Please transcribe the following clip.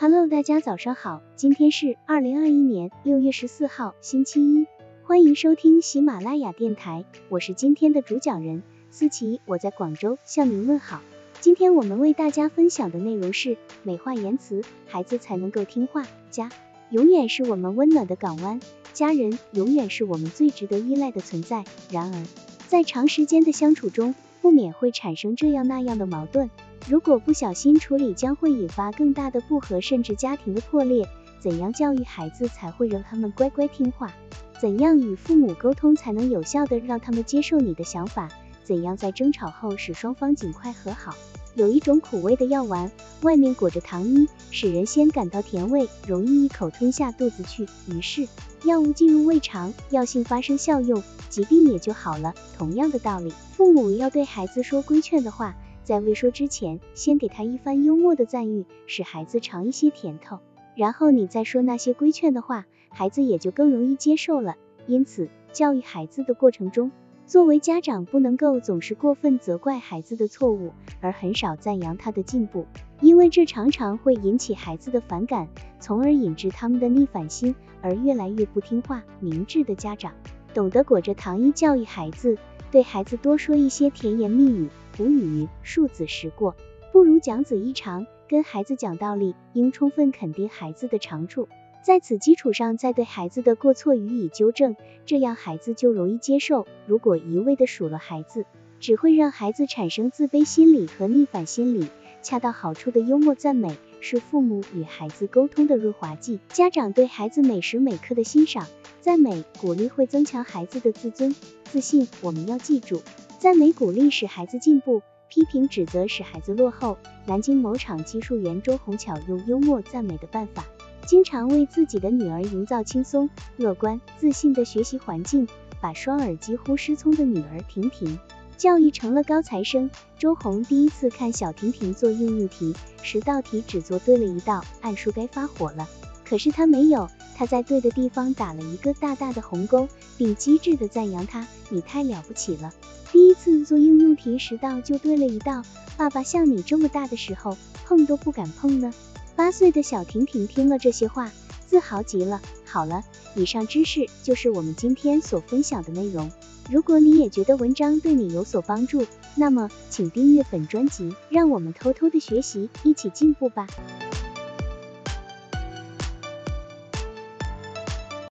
Hello，大家早上好，今天是二零二一年六月十四号，星期一，欢迎收听喜马拉雅电台，我是今天的主讲人思琪，我在广州向您问好。今天我们为大家分享的内容是美化言辞，孩子才能够听话。家永远是我们温暖的港湾，家人永远是我们最值得依赖的存在。然而，在长时间的相处中，不免会产生这样那样的矛盾，如果不小心处理，将会引发更大的不和，甚至家庭的破裂。怎样教育孩子才会让他们乖乖听话？怎样与父母沟通才能有效的让他们接受你的想法？怎样在争吵后使双方尽快和好？有一种苦味的药丸，外面裹着糖衣，使人先感到甜味，容易一口吞下肚子去。于是药物进入胃肠，药性发生效用，疾病也就好了。同样的道理，父母要对孩子说规劝的话，在未说之前，先给他一番幽默的赞誉，使孩子尝一些甜头，然后你再说那些规劝的话，孩子也就更容易接受了。因此，教育孩子的过程中，作为家长，不能够总是过分责怪孩子的错误，而很少赞扬他的进步，因为这常常会引起孩子的反感，从而引致他们的逆反心，而越来越不听话。明智的家长懂得裹着糖衣教育孩子，对孩子多说一些甜言蜜语。古语数：子时过，不如讲子一长。跟孩子讲道理，应充分肯定孩子的长处。在此基础上，再对孩子的过错予以纠正，这样孩子就容易接受。如果一味的数落孩子，只会让孩子产生自卑心理和逆反心理。恰到好处的幽默赞美，是父母与孩子沟通的润滑剂。家长对孩子每时每刻的欣赏、赞美、鼓励，会增强孩子的自尊、自信。我们要记住，赞美鼓励使孩子进步，批评指责使孩子落后。南京某厂技术员周红巧用幽默赞美的办法。经常为自己的女儿营造轻松、乐观、自信的学习环境，把双耳几乎失聪的女儿婷婷教育成了高材生。周红第一次看小婷婷做应用题，十道题只做对了一道，按说该发火了，可是她没有，他在对的地方打了一个大大的红勾，并机智的赞扬他：“你太了不起了，第一次做应用题十道就对了一道，爸爸像你这么大的时候碰都不敢碰呢。”八岁的小婷婷听了这些话，自豪极了。好了，以上知识就是我们今天所分享的内容。如果你也觉得文章对你有所帮助，那么请订阅本专辑，让我们偷偷的学习，一起进步吧。